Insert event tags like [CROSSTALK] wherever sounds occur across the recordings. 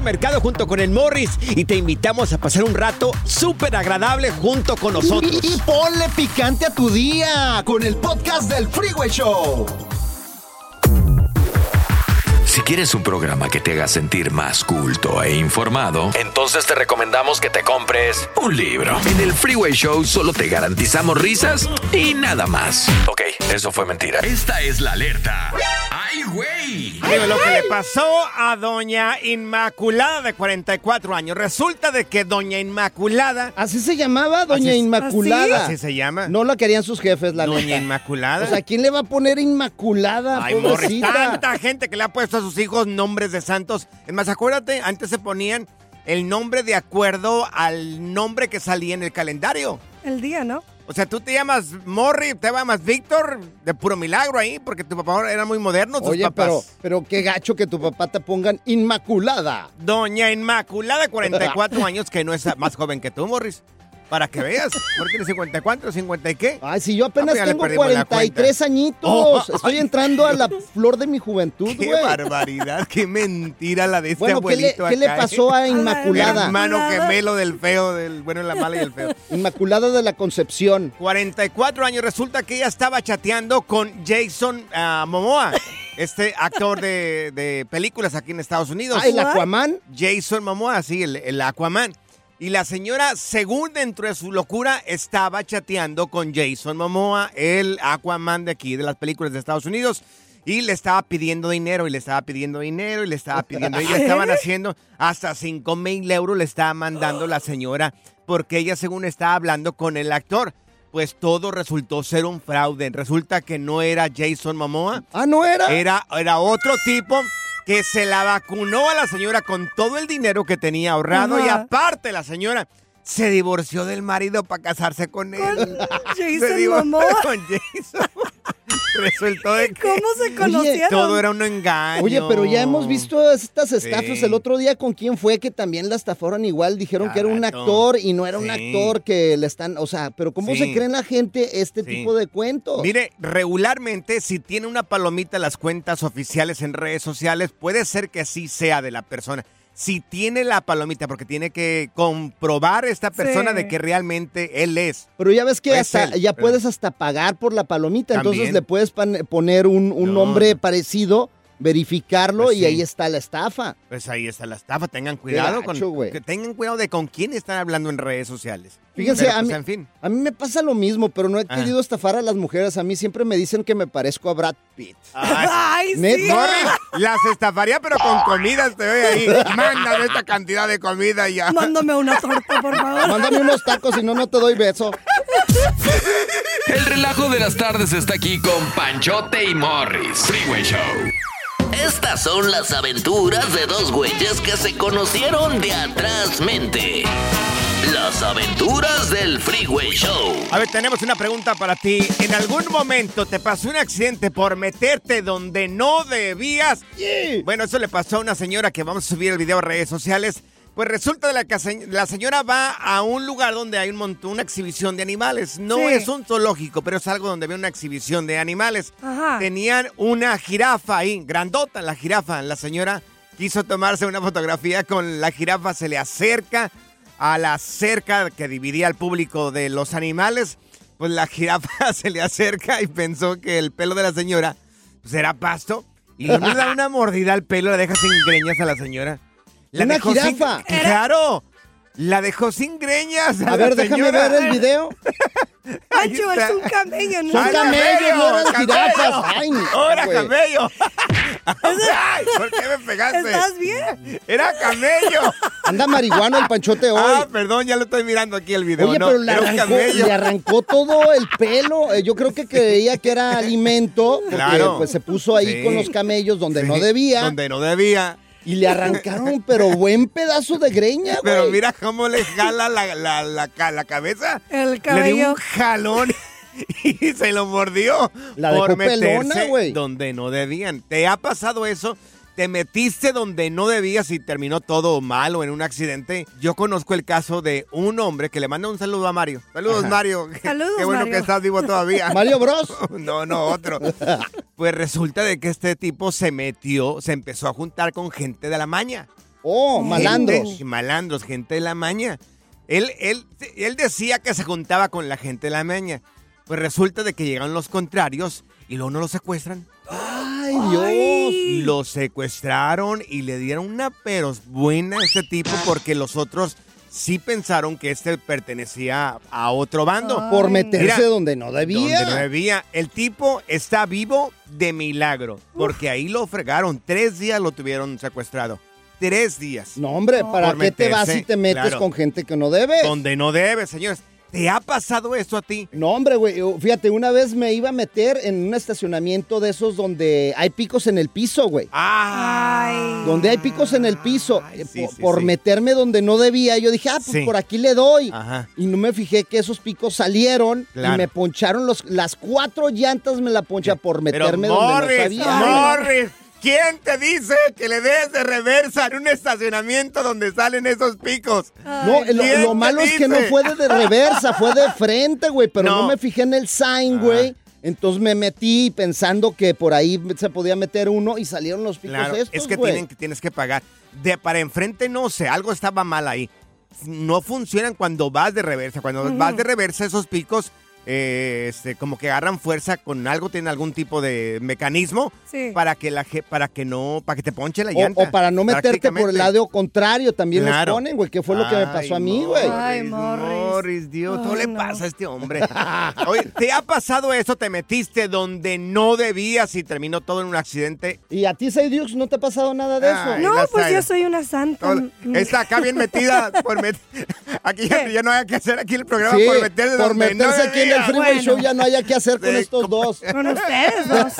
Mercado junto con el Morris y te invitamos a pasar un rato súper agradable junto con nosotros. Y, y ponle picante a tu día con el podcast del Freeway Show. Si quieres un programa que te haga sentir más culto e informado, entonces te recomendamos que te compres un libro. En el Freeway Show solo te garantizamos risas y nada más. Ok, eso fue mentira. Esta es la alerta. ¡Ay, güey! Lo que le pasó a doña Inmaculada de 44 años. Resulta de que doña Inmaculada... Así se llamaba, doña Así. Inmaculada. Así se llama. No la querían sus jefes, la Doña neta. Inmaculada. O sea, ¿quién le va a poner Inmaculada, Ay, pobrecita? tanta gente que le ha puesto a sus hijos nombres de santos. Es más, acuérdate, antes se ponían el nombre de acuerdo al nombre que salía en el calendario. El día, ¿no? O sea, tú te llamas Morri, te llamas Víctor, de puro milagro ahí, porque tu papá era muy moderno, tus Oye, papás. pero, pero qué gacho que tu papá te pongan Inmaculada. Doña Inmaculada, 44 [LAUGHS] años, que no es más joven que tú, Morris. Para que veas. ¿Por qué tiene 54, 50 y qué? Ay, si yo apenas Ah, pues le tengo perdimos la 43 cuenta. añitos. Oh, Estoy entrando a la flor de mi juventud, Qué barbaridad, qué mentira la de este Bueno, ¿qué le, abuelito qué le ¿eh? pasó a Inmaculada? Hermano gemelo del feo, del bueno, la mala y el feo. Inmaculada de la Concepción. 44 años, resulta que ella estaba chateando con Jason ah, Momoa, este actor de, de películas aquí en Estados Unidos. Ah, ¿el Aquaman? Jason Momoa, sí, el, el Aquaman. Y la señora, según dentro de su locura, estaba chateando con Jason Momoa, el Aquaman de aquí, de las películas de Estados Unidos. Y le estaba pidiendo dinero, y le estaba pidiendo dinero, y le estaba pidiendo. Y le [LAUGHS] estaban haciendo hasta 5 mil euros, le estaba mandando la señora, porque ella, según estaba hablando con el actor. Pues todo resultó ser un fraude. Resulta que no era Jason Momoa. Ah, ¿no era? Era, era otro tipo que se la vacunó a la señora con todo el dinero que tenía ahorrado y aparte la señora se divorció del marido para casarse con él. [LAUGHS] Se Jason divorció Momoa. [LAUGHS] con Jason. Resultó de que ¿Cómo se conocieron? todo era un engaño. Oye, pero ya hemos visto estas estafas. Sí. El otro día, ¿con quién fue que también la estafaron igual? Dijeron que era un actor y no era un actor que le están. O sea, pero ¿cómo Sí. se creen la gente este Sí. tipo de cuentos? Mire, regularmente si tiene una palomita en las cuentas oficiales en redes sociales, puede ser que sí sea de la persona. Si tiene la palomita, porque tiene que comprobar esta persona Sí. de que realmente él es. Pero ya ves que hasta, él, ya puedes hasta pagar por la palomita. Entonces le puedes poner un, un No. nombre parecido verificarlo Pues y sí. ahí está la estafa. Pues ahí está la estafa. Tengan cuidado gacho, con que tengan cuidado de con quién están hablando en redes sociales. Fíjense, Pero, a, pues, mí, en fin. a mí me pasa lo mismo, pero no he Ah. querido estafar a las mujeres. A mí siempre me dicen que me parezco a Brad Pitt. [LAUGHS] Ay, sí. Morris, las estafaría, pero con comidas te ve ahí. Mándame esta cantidad de comida y ya. Mándame una torta, por favor. Mándame unos tacos, si no, no te doy beso. El relajo de las tardes está aquí con Panchote y Morris. Freeway Show. Estas son las aventuras de dos güeyes que se conocieron de atrás mente. Las aventuras del Freeway Show. A ver, tenemos una pregunta para ti. ¿En algún momento te pasó un accidente por meterte donde no debías? Bueno, eso le pasó a una señora que vamos a subir el video a redes sociales. Pues resulta de la que la señora va a un lugar donde hay un montón, una exhibición de animales. No Sí. es un zoológico, pero es algo donde ve una exhibición de animales. Ajá. Tenían una jirafa ahí, grandota la jirafa. La señora quiso tomarse una fotografía con la jirafa, se le acerca a la cerca que dividía al público de los animales. Pues la jirafa [LAUGHS] se le acerca y pensó que el pelo de la señora pues, era pasto. Y le da una mordida al pelo, la deja sin greñas a la señora. La ¿Una dejó sin- jirafa? Claro. La dejó sin greñas. A ver, déjame señora. ver el video. [LAUGHS] Pancho, es un camello, ¿no? Son ¡Ay, camellos, no eran camello! jirafas. Ay, ¡Ahora camello! [LAUGHS] Ay, ¿Por qué me pegaste? ¿Estás bien? ¡Era camello! Anda marihuano el panchote hoy. Ah, perdón, ya lo estoy mirando aquí el video. Oye, no, pero le arrancó, le arrancó todo el pelo. Eh, Yo creo que creía que era alimento, porque Claro. pues se puso ahí Sí. con los camellos donde Sí, no debía. Donde no debía. Y le arrancaron, pero buen pedazo de greña, [LAUGHS] güey. Pero mira cómo le jala la, la, la, la cabeza. El Le dio cabello. un jalón y se lo mordió. La dejó por pelona, meterse güey. donde no debían. ¿Te ha pasado eso? ¿Te metiste donde no debías y terminó todo mal o en un accidente? Yo conozco el caso de un hombre que le manda un saludo a Mario. Saludos, Ajá. Mario. Saludos, [LAUGHS] Qué bueno Mario. que estás vivo todavía. [LAUGHS] Mario Bros. [LAUGHS] No, no, otro. Pues resulta de que este tipo se metió, se empezó a juntar con gente de la maña. Oh, malandros. Gente- malandros, gente de la maña. Él, él, él decía que se juntaba con la gente de la maña. Pues resulta de que llegan los contrarios y luego no lo secuestran. Ay, Dios. Lo secuestraron y le dieron una pero buena a este tipo porque los otros sí pensaron que este pertenecía a otro bando. Por meterse Mira, donde no debía. donde no debía. El tipo está vivo de milagro porque ahí lo fregaron. Tres días lo tuvieron secuestrado. Tres días. No, hombre, ¿para qué te vas y te metes claro. con gente que no debes? Donde no debe, señores. ¿Te ha pasado esto a ti? No, hombre, güey. Fíjate, una vez me iba a meter en un estacionamiento de esos donde hay picos en el piso, güey. Ah. Donde hay picos en el piso. Ay, Eh, sí, por sí, por sí. meterme donde no debía. Yo dije, ah, pues Sí. por aquí le doy. Ajá. Y no me fijé que esos picos salieron Claro. y me poncharon los, las cuatro llantas me la poncha por Pero meterme donde no Morris, sabía. güey. Morris, ¿quién te dice que le des de reversa en un estacionamiento donde salen esos picos? No, lo, ¿Quién lo te malo es que no fue de, reversa, fue de frente, güey, pero no. No. me fijé en el sign, güey. Entonces me metí pensando que por ahí se podía meter uno y salieron los picos Claro, estos, es que güey. tienen que tienes que pagar. De para enfrente no sé, algo estaba mal ahí. No funcionan cuando vas de reversa. Cuando vas de reversa esos picos eh, este, como que agarran fuerza con algo, tienen algún tipo de mecanismo Sí. para que la para que no, para que te ponche la llanta. o para no meterte por el lado contrario, también Claro. los ponen, güey, que fue lo que me pasó a mí, güey. Ay, Morris. Morris, Dios, todo le pasa a este hombre. [LAUGHS] Oye, ¿te ha pasado eso? ¿Te metiste donde no debías y terminó todo en un accidente? ¿Y a ti, Seidux, no te ha pasado nada de eso? No, pues yo soy una santa. Está acá bien metida por met- [LAUGHS] Aquí ya, no hay que hacer aquí el programa Sí, por meterse por donde no meterse aquí en el. Freeway Bueno. Show ya no haya que hacer con Sí, estos dos. [LAUGHS] Con ustedes dos.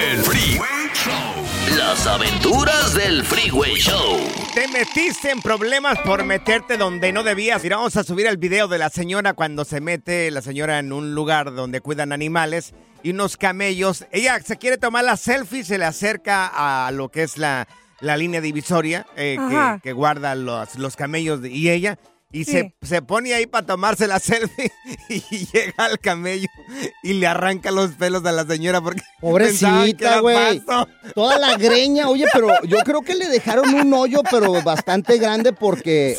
El Freeway Show. Las aventuras del Freeway Show. Te metiste en problemas por meterte donde no debías. Mira, vamos a subir el video de la señora cuando se mete la señora en un lugar donde cuidan animales y unos camellos. Ella se quiere tomar la selfie, se le acerca a lo que es la, la línea divisoria eh, que, que guarda los, los camellos de- y ella. Y Sí. se, se pone ahí para tomarse la selfie [LAUGHS] y llega al camello y le arranca los pelos a la señora porque [LAUGHS] Pobrecita, güey. Toda la greña, oye, pero yo creo que le dejaron un hoyo, pero bastante grande porque...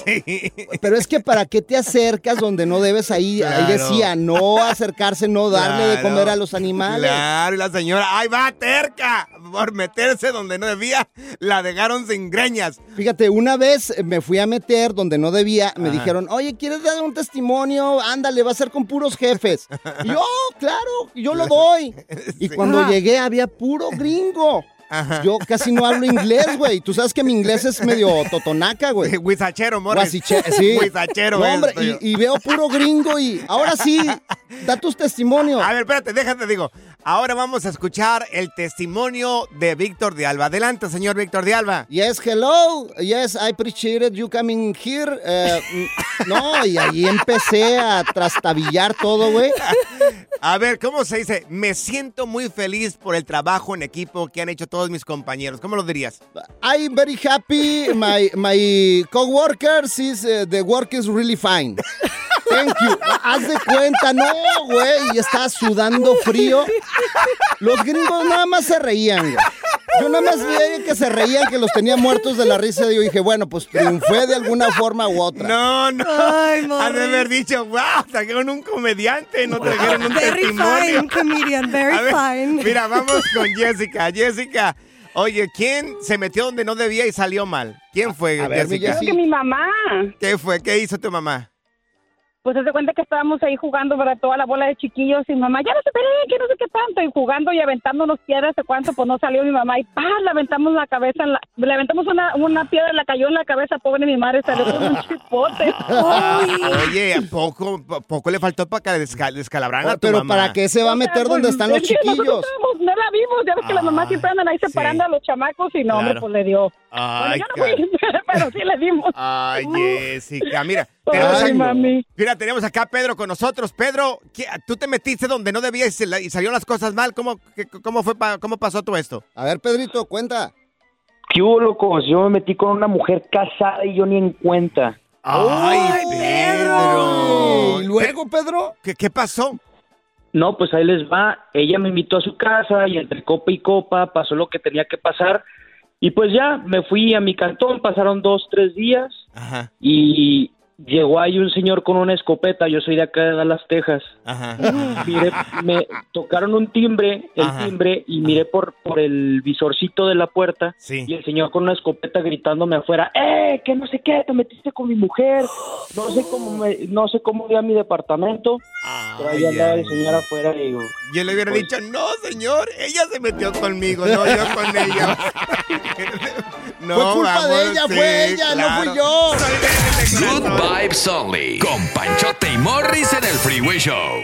[LAUGHS] Pero es que para qué te acercas donde no debes ahí, ahí Claro. decía, no acercarse, no darle de comer a los animales. Claro, y la señora, ¡ay, va terca! Por meterse donde no debía, la dejaron sin greñas. Fíjate, una vez me fui a meter donde no debía, me. Dijeron, oye, ¿quieres dar un testimonio? Ándale, va a ser con puros jefes. [LAUGHS] Y yo, "Oh, claro, yo lo doy. [LAUGHS] Y cuando Ajá. llegué había puro gringo. Yo casi no hablo inglés, güey. Tú sabes que mi inglés es medio totonaca, güey. [LAUGHS] Huizachero, Morris. Sí. Huizachero, No, hombre, y, y veo puro gringo y ahora sí, da tus testimonios. A ver, espérate, déjate, digo. Ahora vamos a escuchar el testimonio de Víctor de Alba. Adelante, señor Víctor de Alba. Yes, hello. Yes, I appreciated you coming here. Eh, no, y ahí empecé a trastabillar todo, güey. A ver, ¿cómo se dice? Me siento muy feliz por el trabajo en equipo que han hecho todos mis compañeros. ¿Cómo lo dirías? I'm very happy. My my coworkers is uh, the work is really fine. Thank you. Haz de cuenta, no, güey. Y estaba sudando frío. Los gringos nada más se reían, güey. Yo nada más veía que se reían, que los tenía muertos de la risa. Y yo dije, bueno, pues triunfé de alguna forma u otra. No, no. Ay, Han de haber dicho, wow, trajeron un comediante, no trajeron un Very testimonio. fine, comedian, very [LAUGHS] A ver, fine. Mira, vamos con Jessica. Jessica, oye, ¿quién se metió donde no debía y salió mal? ¿Quién fue, A ver, Jessica? Jessy. que mi mamá. ¿Qué fue? ¿Qué hizo tu mamá? Pues se cuenta que estábamos ahí jugando para toda la bola de chiquillos y mamá, ya no se peleen, que no sé qué tanto, y jugando y aventándonos piedras, de cuánto, pues no salió mi mamá y ¡pah! le aventamos la cabeza, en la, le aventamos una, una piedra, la cayó en la cabeza, pobre mi madre, salió con un chipote. [LAUGHS] Oye, ¿a poco, po- poco le faltó para que desca- descalabraran a tu Pero mamá? ¿para qué se va a meter donde están los chiquillos? estábamos- no la vimos, ya ves que las mamás siempre andan ahí separando a los chamacos y no, hombre, Claro. pues le dio. Ay, bueno, yo no fui, [LAUGHS] pero sí le dimos. Ay, [LAUGHS] Jessica, mira. Ay, Tenemos a- mami. Mira, tenemos acá a Pedro con nosotros. Pedro, ¿qué- tú te metiste donde no debías y, la- y salieron las cosas mal. ¿Cómo, qué- cómo, fue pa- ¿Cómo pasó todo esto? A ver, Pedrito, cuenta. ¿Qué hubo, loco? Yo me metí con una mujer casada y yo ni en cuenta. ¡Ay, Pedro! ¿Y luego, Pedro? ¿Qué, qué pasó? No, pues ahí les va. Ella me invitó a su casa y entre copa y copa pasó lo que tenía que pasar. Y pues ya, me fui a mi cantón, pasaron dos, tres días Ajá, y llegó ahí un señor con una escopeta. Yo soy de acá de Dallas, Texas. ajá. Miré, me tocaron un timbre, el Ajá. timbre, y miré por, por el visorcito de la puerta. Sí. Y el señor con una escopeta gritándome afuera, ¡eh! Que no sé qué, te metiste con mi mujer. No sé cómo, me, no sé cómo voy a mi departamento. Pero ahí andaba el señor afuera y digo, Yo le hubiera Pues- dicho, no, señor, ella se metió conmigo, no yo con ella. [LAUGHS] no, Fue culpa de vamos, ella, sí, fue ella, no claro. fui yo. De Good. Vibes Only. Con Panchote y Morris en el Freeway Show.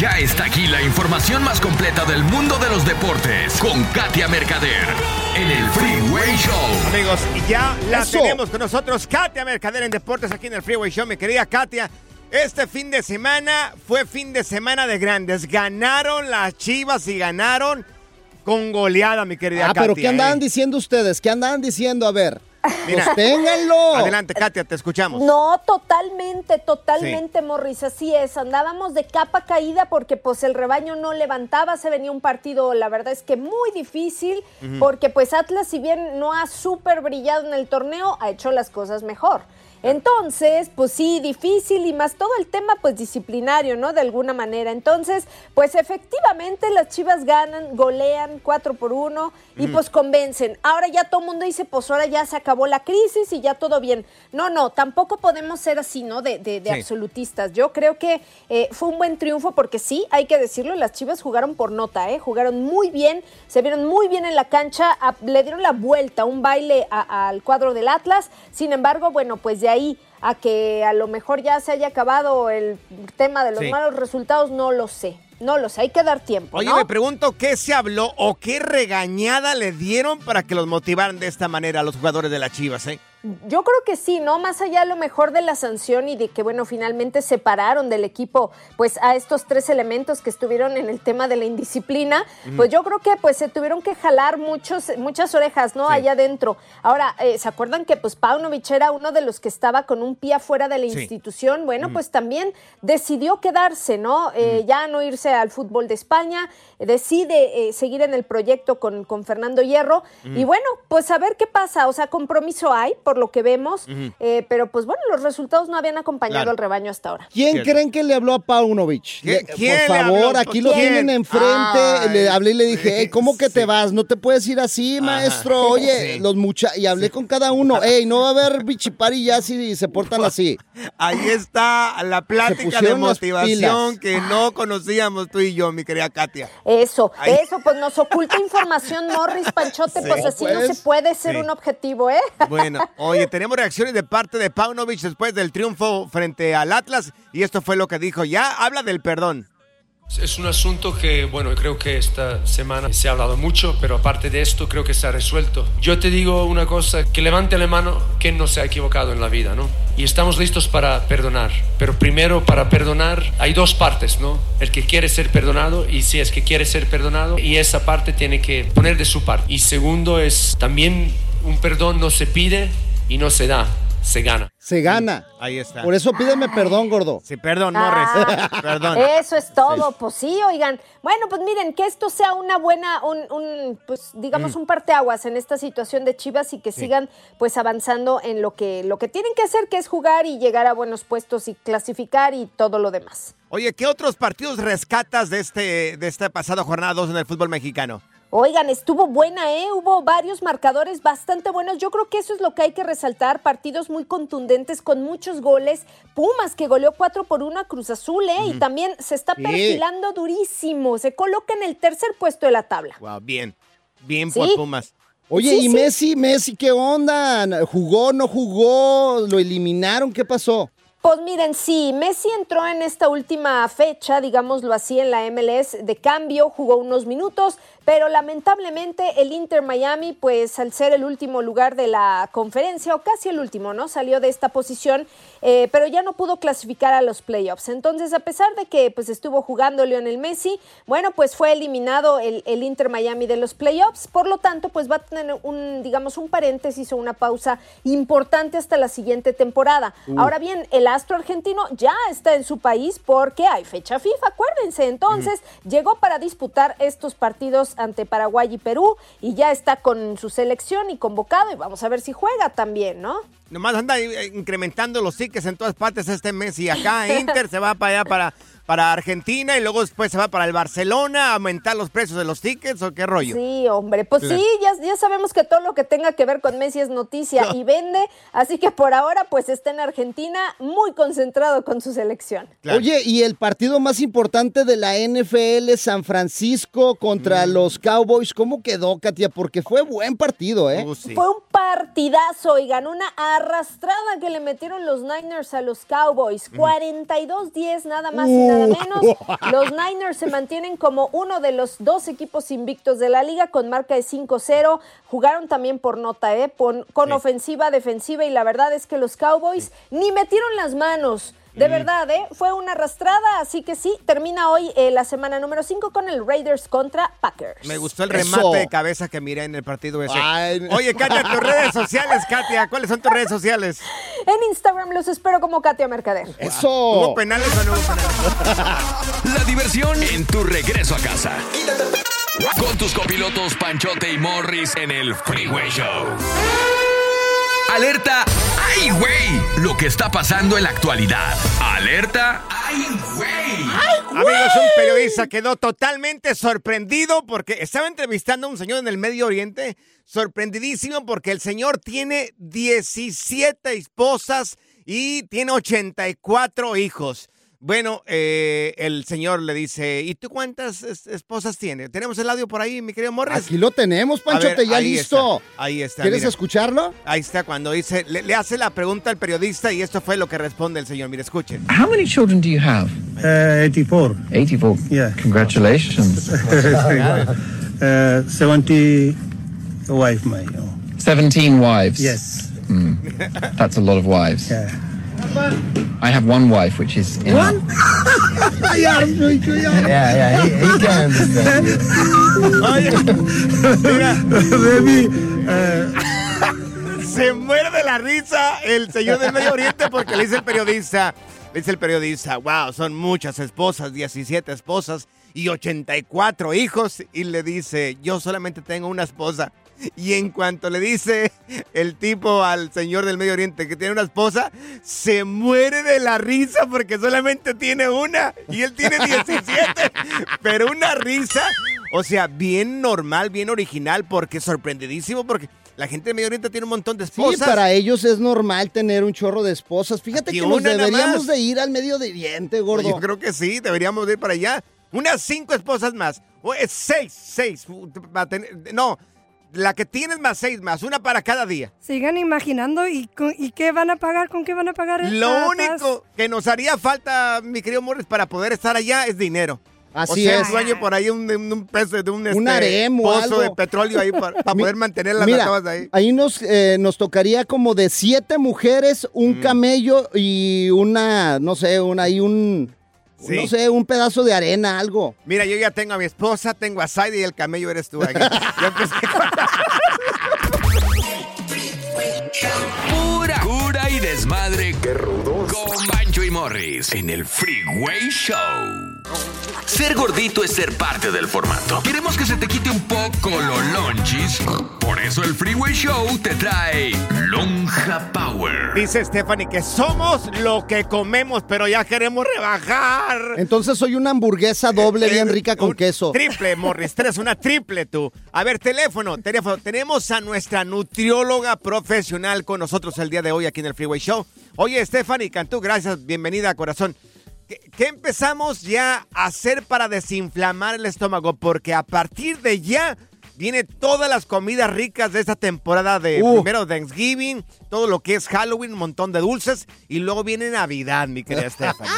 Ya está aquí la información más completa del mundo de los deportes con Katia Mercader en el Freeway Show. Amigos, y ya la Eso. tenemos con nosotros, Katia Mercader en Deportes, aquí en el Freeway Show. Mi querida Katia, este fin de semana fue fin de semana de grandes. Ganaron las chivas y ganaron con goleada, mi querida Ah, Katia. pero ¿qué andaban ¿eh? diciendo ustedes? ¿Qué andaban diciendo? A ver, Mira. sosténganlo. Adelante, Katia, te escuchamos. No, totalmente, totalmente, Morris, así es. Andábamos de capa caída porque pues el rebaño no levantaba, se venía un partido, la verdad es que muy difícil, porque pues Atlas, si bien no ha súper brillado en el torneo, ha hecho las cosas mejor. Entonces, pues sí, difícil y más todo el tema pues disciplinario, ¿no? De alguna manera. Entonces, pues efectivamente las Chivas ganan, golean 4 por 1 y Mm. pues convencen. Ahora ya todo el mundo dice, pues ahora ya se acabó la crisis y ya todo bien. No, no, tampoco podemos ser así, ¿no? De, de- de Sí. absolutistas. Yo creo que eh, fue un buen triunfo porque sí, hay que decirlo, las Chivas jugaron por nota, ¿eh? Jugaron muy bien, se vieron muy bien en la cancha, a- le dieron la vuelta, un baile al cuadro del Atlas. Sin embargo, bueno, pues de ahí a que a lo mejor ya se haya acabado el tema de los Sí. malos resultados, no lo sé. No lo sé, hay que dar tiempo. Oye, ¿no? me pregunto qué se habló o qué regañada le dieron para que los motivaran de esta manera a los jugadores de las Chivas, ¿eh? Yo creo que sí, ¿no? Más allá a lo mejor de la sanción y de que, bueno, finalmente separaron del equipo, pues, a estos tres elementos que estuvieron en el tema de la indisciplina, pues yo creo que, pues, se tuvieron que jalar muchos, muchas orejas, ¿no? Sí. Allá adentro. Ahora, eh, ¿se acuerdan que, pues, Paunovic era uno de los que estaba con un pie afuera de la Sí. institución? Bueno, pues también decidió quedarse, ¿no? Eh, Ya no irse al fútbol de España, decide eh, seguir en el proyecto con, con Fernando Hierro. Y bueno, pues a ver qué pasa. O sea, compromiso hay, por lo que vemos, eh, pero pues bueno, los resultados no habían acompañado Claro. al rebaño hasta ahora. ¿Quién Cierto. creen que le habló a Paunovic? Quién Por favor, habló? aquí lo ¿Quién? tienen enfrente. Ay, le hablé y le dije, "Ey, ¿cómo que te vas? No te puedes ir así, maestro. Oye, Sí. los muchachos. Y hablé con cada uno. [LAUGHS] Ey, no va a haber bichipari ya si se portan así. Ahí está la plática de motivación que no conocíamos tú y yo, mi querida Katia. Eso, eso, pues nos oculta [LAUGHS] información Morris Panchote, Sí. pues así no Pues, se puede ser sí. un objetivo, ¿eh? Bueno, oye, tenemos reacciones de parte de Paunovic después del triunfo frente al Atlas y esto fue lo que dijo. Ya habla del perdón. Es un asunto que, bueno, creo que esta semana se ha hablado mucho, pero aparte de esto creo que se ha resuelto. Yo te digo una cosa, que levante la mano quien no se ha equivocado en la vida, ¿no? Y estamos listos para perdonar. Pero primero, para perdonar, hay dos partes, ¿no? El que quiere ser perdonado y si es que quiere ser perdonado, y esa parte tiene que poner de su parte. Y segundo es, también un perdón no se pide y no se da, se gana. Se gana. Ahí está. Por eso pídeme perdón, gordo. Sí, perdón, Ah, perdón. Eso es todo, pues sí, oigan. Bueno, pues miren, que esto sea una buena, un, un, pues digamos, Mm. un parteaguas en esta situación de Chivas y que Sí. sigan pues avanzando en lo que, lo que tienen que hacer, que es jugar y llegar a buenos puestos y clasificar y todo lo demás. Oye, ¿qué otros partidos rescatas de este de esta pasada jornada 2 en el fútbol mexicano? Oigan, estuvo buena, ¿eh? Hubo varios marcadores bastante buenos. Yo creo que eso es lo que hay que resaltar. Partidos muy contundentes con muchos goles. Pumas que goleó 4 por 1 a Cruz Azul, ¿eh? Y también se está Sí. perfilando durísimo. Se coloca en el tercer puesto de la tabla. Wow, bien. Bien Sí. por Pumas. Oye, Sí, ¿y sí. Messi, Messi, qué onda? ¿Jugó, no jugó? ¿Lo eliminaron? ¿Qué pasó? Pues miren, sí, Messi entró en esta última fecha, digámoslo así, en la MLS de cambio, jugó unos minutos, pero lamentablemente el Inter Miami, pues al ser el último lugar de la conferencia, o casi el último, ¿no? Salió de esta posición, eh, pero ya no pudo clasificar a los playoffs. Entonces, a pesar de que pues estuvo jugando Lionel Messi, bueno, pues fue eliminado el, el Inter Miami de los playoffs, por lo tanto, pues va a tener un, digamos, un paréntesis o una pausa importante hasta la siguiente temporada. Uh. Ahora bien, el astro argentino ya está en su país porque hay fecha FIFA, acuérdense. Entonces, llegó para disputar estos partidos ante Paraguay y Perú y ya está con su selección y convocado y vamos a ver si juega también, ¿no? Nomás anda eh, incrementando los tickets en todas partes este mes y acá [LAUGHS] Inter se va para allá para, para Argentina y luego después se va para el Barcelona a aumentar los precios de los tickets o qué rollo. Sí, hombre, pues Claro. sí, ya, ya sabemos que todo lo que tenga que ver con Messi es noticia y vende, así que por ahora pues está en Argentina muy concentrado con su selección. Oye, y el partido más importante de la NFL, San Francisco contra Mm. los Cowboys, ¿cómo quedó, Katia? Porque fue buen partido, ¿eh? Fue un partidazo y ganó una arrastrada que le metieron los Niners a los Cowboys. 42-10 nada más y nada Menos. Los Niners se mantienen como uno de los dos equipos invictos de la liga con marca de 5-0. Jugaron también por nota, ¿eh? Con ofensiva, defensiva y la verdad es que los Cowboys ni metieron las manos. De Mm. verdad, ¿eh? Fue una arrastrada, así que sí, termina hoy eh, la semana número 5 con el Raiders contra Packers. Me gustó el Eso. remate de cabeza que miré en el partido ese. Ay. Oye, Katia, tus redes sociales, Katia, ¿cuáles son tus redes sociales? En Instagram los espero como Katia Mercader. ¿Hubo penales o no hubo penales? [LAUGHS] La diversión en tu regreso a casa. Con tus copilotos Panchote y Morris en el Freeway Show. Alerta, ¡ay, güey! Lo que está pasando en la actualidad. Alerta, ¡ay, güey! Amigos, un periodista quedó totalmente sorprendido porque estaba entrevistando a un señor en el Medio Oriente, sorprendidísimo porque el señor tiene 17 esposas y tiene 84 hijos. Bueno, eh, el señor le dice, ¿y tú cuántas es- esposas tienes? ¿Tenemos el audio por ahí, mi querido Morris? Aquí lo tenemos, ver, ya ahí listo. está, ahí está. ¿Quieres mira. escucharlo? Ahí está, cuando dice, le, le hace la pregunta al periodista y esto fue lo que responde el señor. Mire, escuchen. How many children do you have? Uh, 84. 84. Yeah. Congratulations. [LAUGHS] uh, 70 wife, my. 17 wives. Yes. Hmm. That's a lot of wives. Yeah. I have one wife, which is enough. [LAUGHS] [LAUGHS] yeah, yeah, yeah, he- he can [LAUGHS] Baby, uh, Se muere de la risa el señor del Medio Oriente porque le dice el periodista, le dice el periodista, wow, son muchas esposas, 17 esposas y 84 hijos. Y le dice, yo solamente tengo una esposa. Y en cuanto le dice el tipo al señor del Medio Oriente que tiene una esposa, se muere de la risa porque solamente tiene una y él tiene [LAUGHS] 17. Pero una risa, o sea, bien normal, bien original, porque sorprendidísimo, porque la gente del Medio Oriente tiene un montón de Sí, esposas. para ellos es normal tener un chorro de esposas. Fíjate Aquí que nos deberíamos de ir al Medio Oriente, gordo. Yo creo que sí, deberíamos ir para allá. Unas cinco esposas más. O es seis, seis. No, la que tienes más seis más, una para cada día. Sigan imaginando y, con- y qué van a pagar, con qué van a pagar. Lo único que nos haría falta, mi querido Morris, para poder estar allá es dinero. Así o sea, es. dueño por ahí un, un, un peso de un, este, harem o pozo algo. de petróleo ahí para, [LAUGHS] para poder mantener las Mira, acabas ahí. nos, eh, nos tocaría como de siete mujeres, un Mm. camello y una, no sé, una y un, Sí. no sé, un pedazo de arena, algo. Mira, yo ya tengo a mi esposa, tengo a Saidi y el camello eres tú. aquí. Ya empecé Pura cura y desmadre. Qué rudos. Con Bancho y Morris en el Freeway Show. Ser gordito es ser parte del formato. Queremos que se te quite un poco los lonchis. Por eso el Freeway Show te trae Lonja Power. Dice Stephanie que somos lo que comemos, pero ya queremos rebajar. Entonces soy una hamburguesa doble bien rica con queso. Triple, Morris, tres, una triple tú. A ver, teléfono, teléfono. Tenemos a nuestra nutrióloga profesional con nosotros el día de hoy aquí en el Freeway Show. Oye, Stephanie Cantú, gracias, bienvenida, corazón. ¿Qué, qué empezamos ya a hacer para desinflamar el estómago? Porque a partir de ya viene todas las comidas ricas de esta temporada de Uh. primero Thanksgiving, todo lo que es Halloween, un montón de dulces y luego viene Navidad, mi querida [LAUGHS] Stephanie.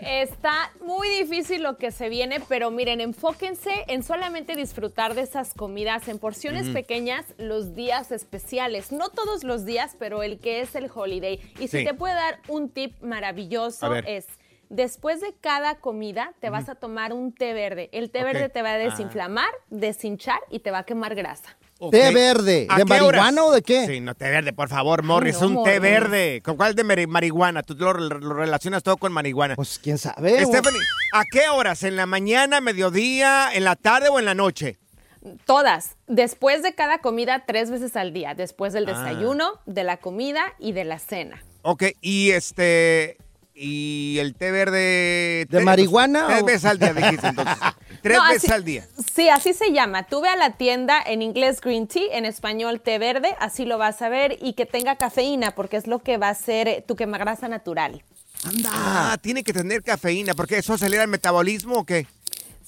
Está muy difícil lo que se viene, pero miren, enfóquense en solamente disfrutar de esas comidas en porciones pequeñas los días especiales. No todos los días, pero el que es el holiday. Y si Sí. te puede dar un tip maravilloso es... Después de cada comida te vas a tomar un té verde. El té verde te va a Ah. desinflamar, deshinchar y te va a quemar grasa. Té verde, ¿A ¿de horas? marihuana o de qué? Sí, no, té verde, por favor, Morris, no, un té verde. ¿Con cuál de mari- marihuana? Tú lo, lo relacionas todo con marihuana. Pues quién sabe. Stephanie, ¿a qué horas? ¿En la mañana, mediodía, en la tarde o en la noche? Todas. Después de cada comida, tres veces al día. Después del Ah. desayuno, de la comida y de la cena. Ok, y este. Y el té verde... ¿De marihuana Tres o- veces al día, dijiste [LAUGHS] entonces. Tres No, veces así- al día. Sí, así se llama. Tú ve a la tienda en inglés green tea, en español té verde, así lo vas a ver y que tenga cafeína porque es lo que va a ser eh, tu quemagrasa natural. Ah, tiene que tener cafeína, porque eso acelera el metabolismo o qué?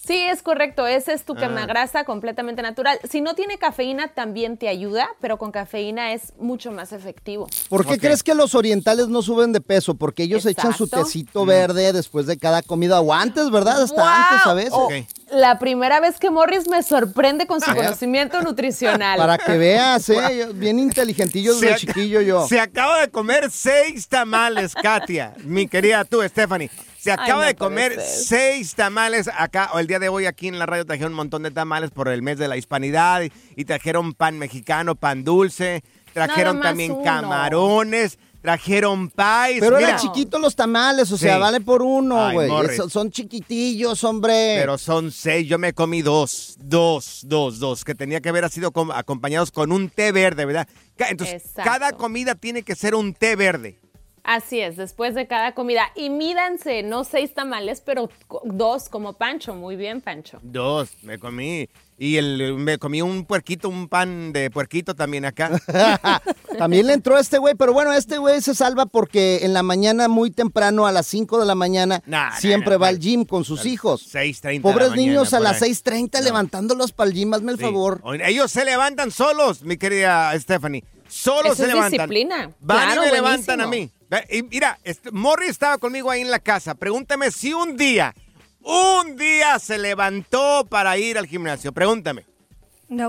Sí, es correcto. Ese es tu Ah. quemagrasa completamente natural. Si no tiene cafeína, también te ayuda, pero con cafeína es mucho más efectivo. ¿Por qué crees que los orientales no suben de peso? Porque ellos echan su tecito verde después de cada comida o antes, ¿verdad? Hasta antes a veces. La primera vez que Morris me sorprende con su [LAUGHS] conocimiento nutricional. Para que veas, ¿eh? Bien inteligentillo desde chiquillo yo. Se acaba de comer seis tamales, Katia. Mi querida tú, Stephanie. Se Ay, acaba no de comer seis tamales acá, o el día de hoy aquí en la radio trajeron un montón de tamales por el mes de la hispanidad y, y trajeron pan mexicano, pan dulce, trajeron también uno. camarones, trajeron pies. Pero eran chiquitos los tamales, o sea, Sí. vale por uno, güey. Son chiquitillos, hombre. Pero son seis, yo me comí dos, dos, dos, dos, que tenía que haber sido com- acompañados con un té verde, ¿verdad? Entonces, Exacto. cada comida tiene que ser un té verde. Así es, después de cada comida. Y mídanse, no seis tamales, pero dos como Pancho. Muy bien, Pancho. Dos, me comí. Y el, me comí un puerquito, un pan de puerquito también acá. [LAUGHS] También le entró a este güey, pero bueno, este güey se salva porque en la mañana, muy temprano, a las 5 de la mañana, Nah, siempre nah, va nah, al gym con sus hijos. 6.30 de la Pobres mañana, niños a las ahí. 6.30 levantándolos para el gym, hazme el Sí. favor. Ellos se levantan solos, mi querida Stephanie. Solos Eso se es levantan. disciplina. Van Claro, y me levantan a mí. Y mira, este, Morri estaba conmigo ahí en la casa. Pregúntame si un día, un día se levantó para ir al gimnasio. Pregúntame.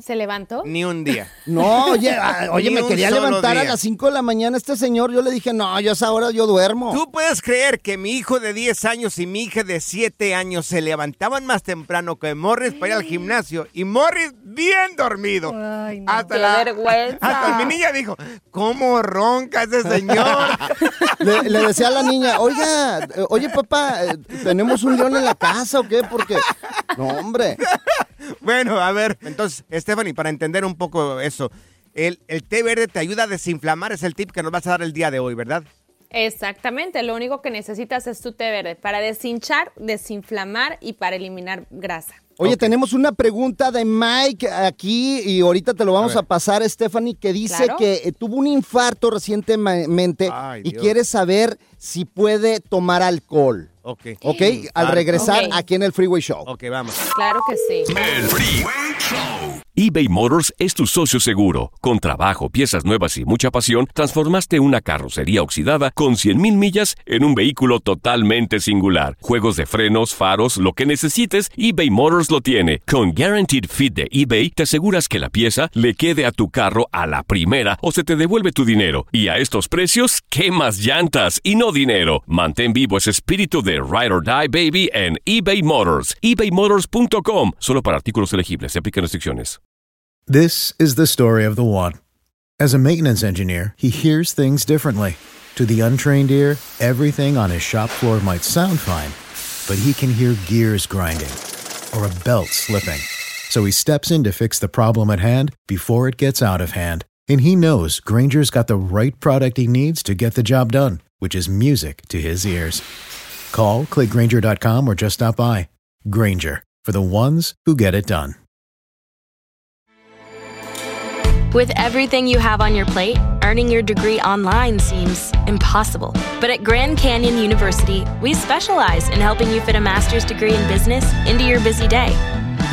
¿Se levantó? Ni un día. [LAUGHS] No, oye, ah, oye, me quería levantar a las 5 de la mañana este señor. Yo le dije, no, yo a esa hora yo duermo. ¿Tú puedes creer que mi hijo de 10 años y mi hija de 7 años se levantaban más temprano que Morris para ir al gimnasio? Y Morris bien dormido. hasta, Qué la- vergüenza. hasta mi niña dijo, ¿cómo ronca ese señor? [LAUGHS] Le, le decía a la niña, oiga, oye papá, eh, ¿tenemos un león en la casa o qué? Porque, no, hombre. [LAUGHS] bueno, a ver, entonces, Stephanie, para entender un poco eso, el, el té verde te ayuda a desinflamar, es el tip que nos vas a dar el día de hoy, ¿verdad? Exactamente, lo único que necesitas es tu té verde para deshinchar, desinflamar y para eliminar grasa. Oye, tenemos una pregunta de Mike aquí y ahorita te lo vamos A pasar, Stephanie, que dice Claro. que eh, tuvo un infarto recientemente Ay, y Dios. quiere saber si puede tomar alcohol. Ok. ¿Ok? Al regresar Ok. aquí en el Freeway Show. Ok, vamos. Claro que sí. El Freeway Show. eBay Motors es tu socio seguro. Con trabajo, piezas nuevas y mucha pasión, transformaste una carrocería oxidada con 100.000 millas en un vehículo totalmente singular. Juegos de frenos, faros, lo que necesites, eBay Motors lo tiene. Con Guaranteed Fit de eBay, te aseguras que la pieza le quede a tu carro a la primera o se te devuelve tu dinero. Y a estos precios, ¿qué más llantas y no dinero? Mantén vivo ese espíritu de Ride or Die Baby eBay Motors. ebaymotors.com. Solo para artículos elegibles. Se aplican restricciones. This is the story of the one. As a maintenance engineer, he hears things differently. To the untrained ear, everything on his shop floor might sound fine, but he can hear gears grinding or a belt slipping. So he steps in to fix the problem at hand before it gets out of hand. And he knows Granger's got the right product he needs to get the job done, which is music to his ears. Call, clickgranger.com, or just stop by. Granger, for the ones who get it done. With everything you have on your plate, earning your degree online seems impossible. But at Grand Canyon University, we specialize in helping you fit a master's degree in business into your busy day.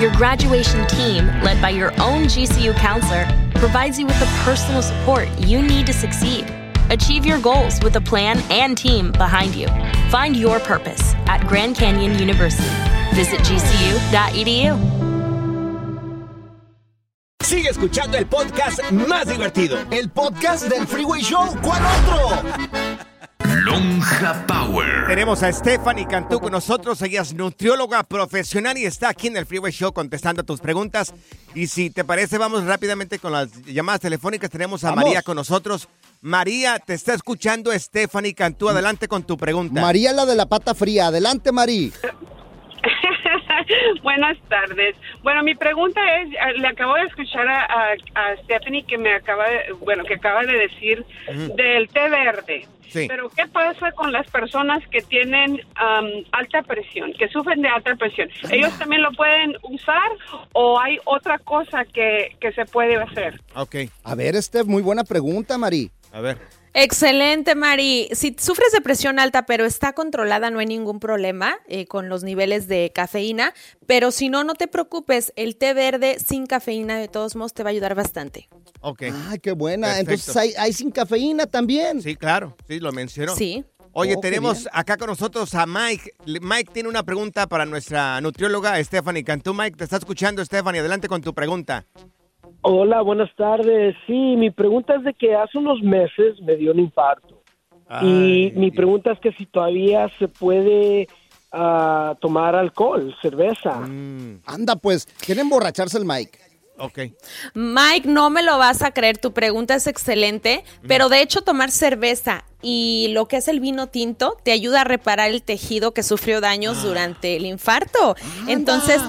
Your graduation team, led by your own GCU counselor, provides you with the personal support you need to succeed. Achieve your goals with a plan and team behind you. Find your purpose at Grand Canyon University. Visit gcu.edu. Sigue escuchando el podcast más divertido. El podcast del Freeway Show. ¿Cuál otro? Lonja Power. Tenemos a Stephanie Cantú con nosotros. Ella es nutrióloga profesional y está aquí en el Freeway Show contestando tus preguntas. Y si te parece, vamos rápidamente con las llamadas telefónicas. Tenemos a Vamos. María con nosotros. María, te está escuchando Stephanie Cantú. Adelante con tu pregunta. María la de la pata fría. Adelante, Mari. [LAUGHS] Buenas tardes. Bueno, mi pregunta es, eh, le acabo de escuchar a, a- a Stephanie que me acaba de, bueno, que acaba de decir del té verde. Sí. Pero ¿qué pasa con las personas que tienen alta presión, que sufren de alta presión? ¿Ellos también lo pueden usar o hay otra cosa que, que se puede hacer? Ok. A ver, Steph, muy buena pregunta, Mari. A ver. Excelente, Mari. Si sufres de presión alta, pero está controlada, no hay ningún problema eh, con los niveles de cafeína. Pero si no, no te preocupes. El té verde sin cafeína, de todos modos, te va a ayudar bastante. Ok. Ay, qué buena. Perfecto. Entonces hay, hay sin cafeína también. Sí, claro. Sí, lo mencionó. Sí. Oye, Oh, tenemos acá con nosotros a Mike. Mike tiene una pregunta para nuestra nutrióloga Stephanie Cantú. Mike, te está escuchando, Stephanie. Adelante con tu pregunta. Hola, buenas tardes. Sí, mi pregunta es de que hace unos meses me dio un infarto. y mi pregunta es que si todavía se puede ah, tomar alcohol, cerveza. Anda, pues, quiere emborracharse el Mike. Ok. Mike, no me lo vas a creer, tu pregunta es excelente, pero de hecho tomar cerveza y lo que es el vino tinto te ayuda a reparar el tejido que sufrió daños durante el infarto. Entonces,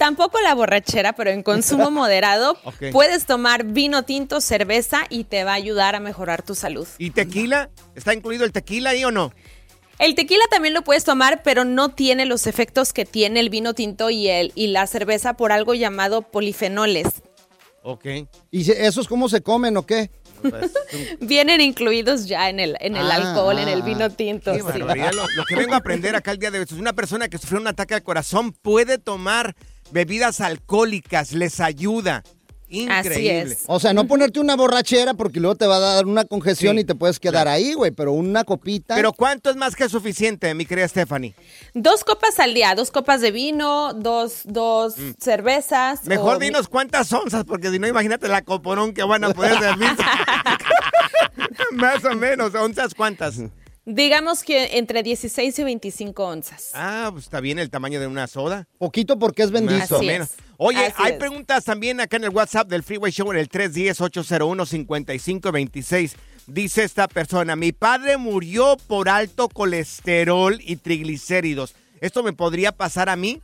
tampoco la borrachera, pero en consumo [LAUGHS] moderado puedes tomar vino tinto, cerveza y te va a ayudar a mejorar tu salud. ¿Y tequila? ¿Está incluido el tequila ahí o no? El tequila también lo puedes tomar, pero no tiene los efectos que tiene el vino tinto y, el, y la cerveza por algo llamado polifenoles. Ok. ¿Y esos cómo se comen o qué? [LAUGHS] Vienen incluidos ya en el, en el Ah, alcohol, en el vino tinto. Qué sí. lo que vengo a aprender acá el día de hoy es una persona que sufrió un ataque al corazón puede tomar bebidas alcohólicas, les ayuda. Increíble. O sea, no ponerte una borrachera porque luego te va a dar una congestión y te puedes quedar ahí, güey, pero una copita. Pero ¿cuánto es más que suficiente, mi querida Stephanie? Dos copas al día, dos copas de vino, dos, dos cervezas. Mm. Mejor o- dinos cuántas onzas, porque si no, imagínate la coporón que van a poder servir. [LAUGHS] [LAUGHS] más o menos, onzas cuántas. Digamos que entre 16 y 25 onzas. Ah, pues está bien el tamaño de una soda. Poquito porque es bendito. Más o Así menos. es. Oye, Así hay es. preguntas también acá en el WhatsApp del Freeway Show en el 310-801-5526. Dice esta persona, mi padre murió por alto colesterol y triglicéridos. ¿Esto me podría pasar a mí?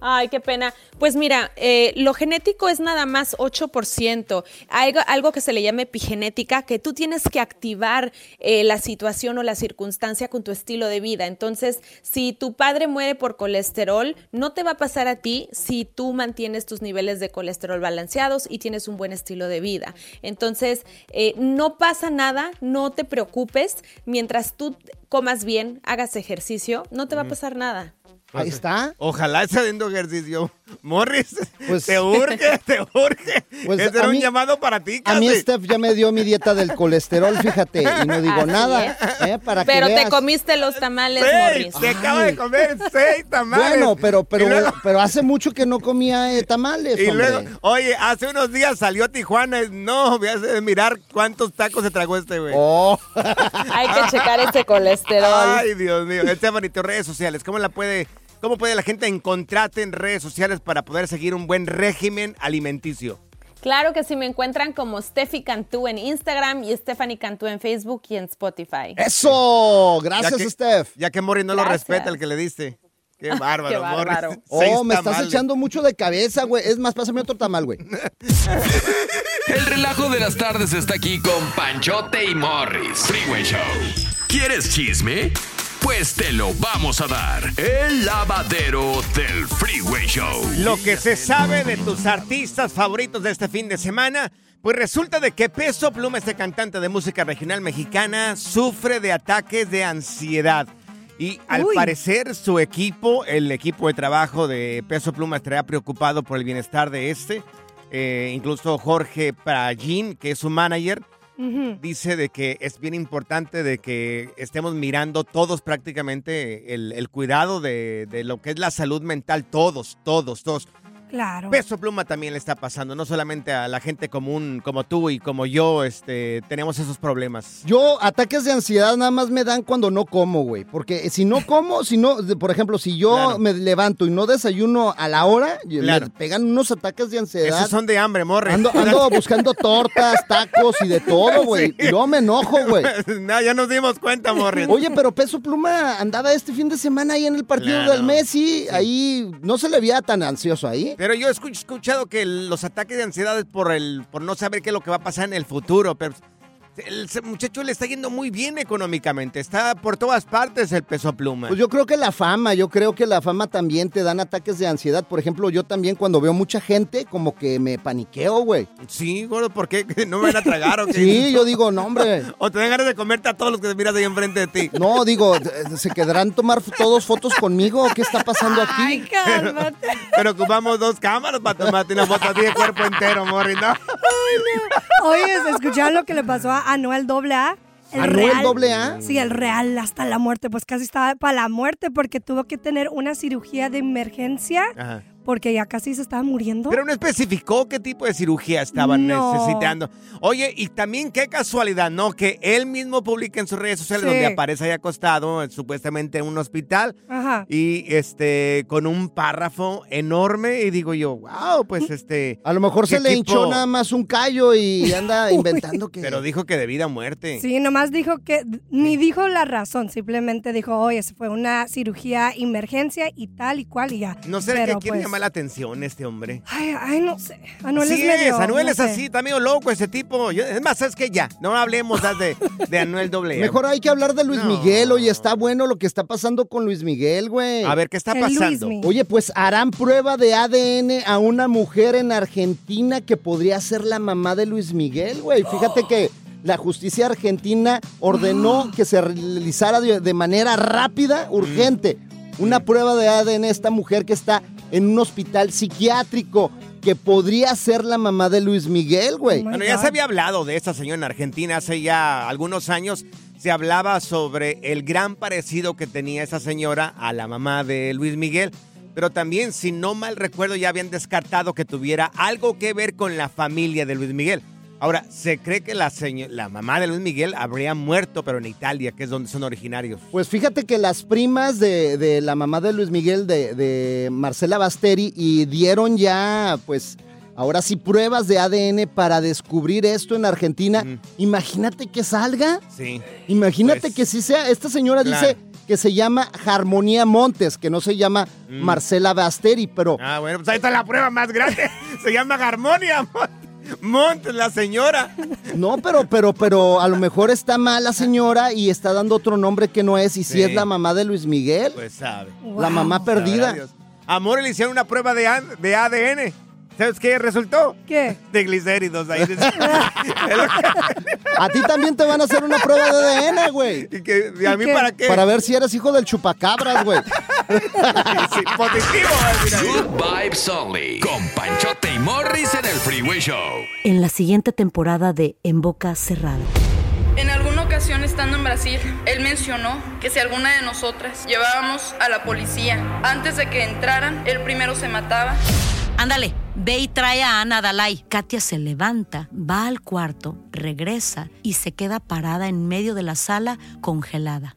Ay, qué pena. Pues mira, eh, lo genético es nada más 8%. Hay algo, que se le llama epigenética, que tú tienes que activar eh, la situación o la circunstancia con tu estilo de vida. Entonces, si tu padre muere por colesterol, no te va a pasar a ti si tú mantienes tus niveles de colesterol balanceados y tienes un buen estilo de vida. Entonces, eh, no pasa nada, no te preocupes. Mientras tú comas bien, hagas ejercicio, no te va a pasar nada. Ahí está. Ojalá esté haciendo ejercicio. Morris, Pues- te urge, [LAUGHS] te urge. Pues Ese a era un llamado para ti, A mí. Steph ya me dio mi dieta del colesterol, fíjate, y no digo Así nada, ¿eh? Para que Pero te veas. comiste los tamales, Seis, Morris. te acaba de comer seis tamales. Bueno, pero pero luego- pero hace mucho que no comía eh, tamales, Y hombre. luego, oye, hace unos días salió a Tijuana. No, voy a mirar cuántos tacos se tragó este güey. Oh. Hay que checar ese colesterol. Ay, Dios mío. Stephanie, tus redes sociales, ¿cómo la puede, cómo puede la gente encontrarte en redes sociales para poder seguir un buen régimen alimenticio? Claro que sí, me encuentran como Steffi Cantú en Instagram y Stephanie Cantú en Facebook y en Spotify. Eso, gracias, Ya que- Steph. Ya que Morris no lo respeta el que le diste. Qué bárbaro, [LAUGHS] Qué bárbaro. Morris. [LAUGHS] Oh, me estás tamales. echando mucho de cabeza, güey. Es más, pásame otro tamal, güey. [LAUGHS] El relajo de las tardes está aquí con Panchote y Morris. Freeway Show. ¿Quieres chisme? Pues te lo vamos a dar. El lavadero del Freeway Show. Lo que se sabe de tus artistas favoritos de este fin de semana, pues resulta de que Peso Pluma, este cantante de música regional mexicana, sufre de ataques de ansiedad. Y al Uy. parecer su equipo, el equipo de trabajo de Peso Pluma, estaría preocupado por el bienestar de este. Eh, incluso Jorge Pragin, que es su manager, Dice de que es bien importante de que estemos mirando todos prácticamente el, el cuidado de, de lo que es la salud mental, todos, todos, todos. Claro. Peso Pluma también le está pasando, no solamente a la gente común como tú y como yo, este, tenemos esos problemas. Yo, ataques de ansiedad nada más me dan cuando no como, güey. Porque si no [LAUGHS] como, si no, por ejemplo, si yo Claro. me levanto y no desayuno a la hora, Claro. me pegan unos ataques de ansiedad. Esos son de hambre, morre. Ando, ando [LAUGHS] buscando tortas, tacos y de todo, güey. Y luego me enojo, güey. [LAUGHS] no, ya nos dimos cuenta, morre. Oye, pero Peso Pluma andaba este fin de semana ahí en el partido Claro. del Messi. Ahí no se le veía tan ansioso ahí. Pero yo he escuch- escuchado que los ataques de ansiedad es por el por no saber qué es lo que va a pasar en el futuro, pero El muchacho le está yendo muy bien económicamente. Está por todas partes el peso pluma. Pues yo creo que la fama, yo creo que la fama también te dan ataques de ansiedad. Por ejemplo, yo también cuando veo mucha gente, como que me paniqueo, güey. Sí, gordo, ¿por qué? [LAUGHS] ¿No me van a tragar o qué? Sí, yo digo, no, hombre. [LAUGHS] O te dan ganas de comerte a todos los que te miras ahí enfrente de ti. No, digo, eh, ¿se quedarán tomar todos fotos conmigo? ¿Qué está pasando aquí? Ay, cálmate. [LAUGHS] Pero ocupamos dos cámaras para tomarte una foto así de cuerpo entero, Morri, ¿no? Oye, ¿se escucharon lo que le pasó a Anuel AA? El ¿Anuel Real. AA? Sí, el Real hasta la muerte. Pues casi estaba para la muerte porque tuvo que tener una cirugía de emergencia Ajá. Porque ya casi se estaba muriendo. Pero no especificó qué tipo de cirugía estaban No. necesitando. Oye, y también qué casualidad, ¿no? Que él mismo publica en sus redes sociales Sí. donde aparece ahí acostado, eh, supuestamente en un hospital, Ajá. y este, con un párrafo enorme, y digo yo, wow, pues este... A lo mejor ¿qué se le tipo? hinchó nada más un callo y [LAUGHS] anda inventando que... Pero dijo que de vida a muerte. Sí, nomás dijo que, ni dijo la razón, simplemente dijo, oye, se fue una cirugía emergencia y tal y cual y ya. No sé qué Pero, quiere pues, llamar la atención este hombre. Ay, ay, no sé. Anuel Así es medio. es, Anuel no es sé. así, está medio loco ese tipo. Yo- es más, es que ya, no hablemos de, de Anuel doble. Mejor hay que hablar de Luis No. Miguel. Oye, está bueno lo que está pasando con Luis Miguel, güey. A ver, ¿qué está El pasando? Luismi. Oye, pues harán prueba de ADN a una mujer en Argentina que podría ser la mamá de Luis Miguel, güey. Fíjate que la justicia argentina ordenó [GASPS] que se realizara de, de manera rápida, urgente, una prueba de ADN a esta mujer que está en un hospital psiquiátrico que podría ser la mamá de Luis Miguel, güey. Bueno, ya se había hablado de esta señora en Argentina hace ya algunos años. Se hablaba sobre el gran parecido que tenía esa señora a la mamá de Luis Miguel. Pero también, si no mal recuerdo, ya habían descartado que tuviera algo que ver con la familia de Luis Miguel. Ahora, se cree que la, mamá de Luis Miguel habría muerto, pero en Italia, que es donde son originarios. Pues fíjate que las primas de, de la mamá de Luis Miguel, de, de Marcela Basteri, y dieron ya, pues, ahora sí, pruebas de ADN para descubrir esto en Argentina. Imagínate que salga. Sí. Imagínate Pues, que sí sea. Esta señora claro. dice que se llama Harmonía Montes, que no se llama Marcela Basteri, pero Ah, bueno, pues ahí está la prueba más grande. [LAUGHS] Se llama Harmonia Mon- Montes, la señora. no, pero, pero, pero a lo mejor está mal la señora y está dando otro nombre que no es. Y si Sí. es la mamá de Luis Miguel, Pues sabe. la mamá perdida. Sabrá Dios. A More le hicieron una prueba de, de ADN. ¿Sabes qué resultó? ¿Qué? De glicéridos. Ahí [LAUGHS] A ti también te van a hacer una prueba de ADN, güey. ¿Y, que, ¿y a mí qué? para qué? Para ver si eres hijo del chupacabras, güey. [LAUGHS] Sí, positivo. eh. Good Vibes Only. Con Panchote y Morris en el Freeway Show. En la siguiente temporada de En Boca Cerrada. En alguna ocasión estando en Brasil, él mencionó que si alguna de nosotras llevábamos a la policía antes de que entraran, él primero se mataba. Ándale, ve y trae a Ana Dalai. Katia se levanta, va al cuarto, regresa y se queda parada en medio de la sala congelada.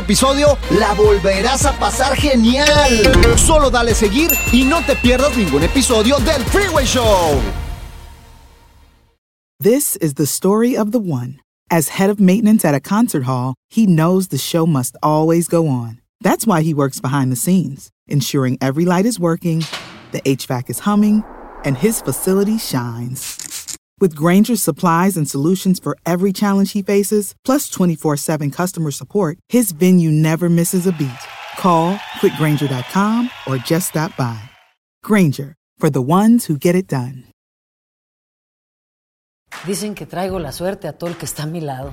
episodio la volverás a pasar genial. Solo dale seguir y no te pierdas ningún episodio del Freeway Show. This is the story of the one. As head of maintenance at a concert hall, he knows the show must always go on. That's why he works behind the scenes, ensuring every light is working, the HVAC is humming, and his facility shines. With Granger's supplies and solutions for every challenge he faces, plus 24 7 customer support, his venue never misses a beat. Call quickgranger.com or just stop by. Granger, for the ones who get it done. Dicen que traigo la suerte a todo el que está a mi lado.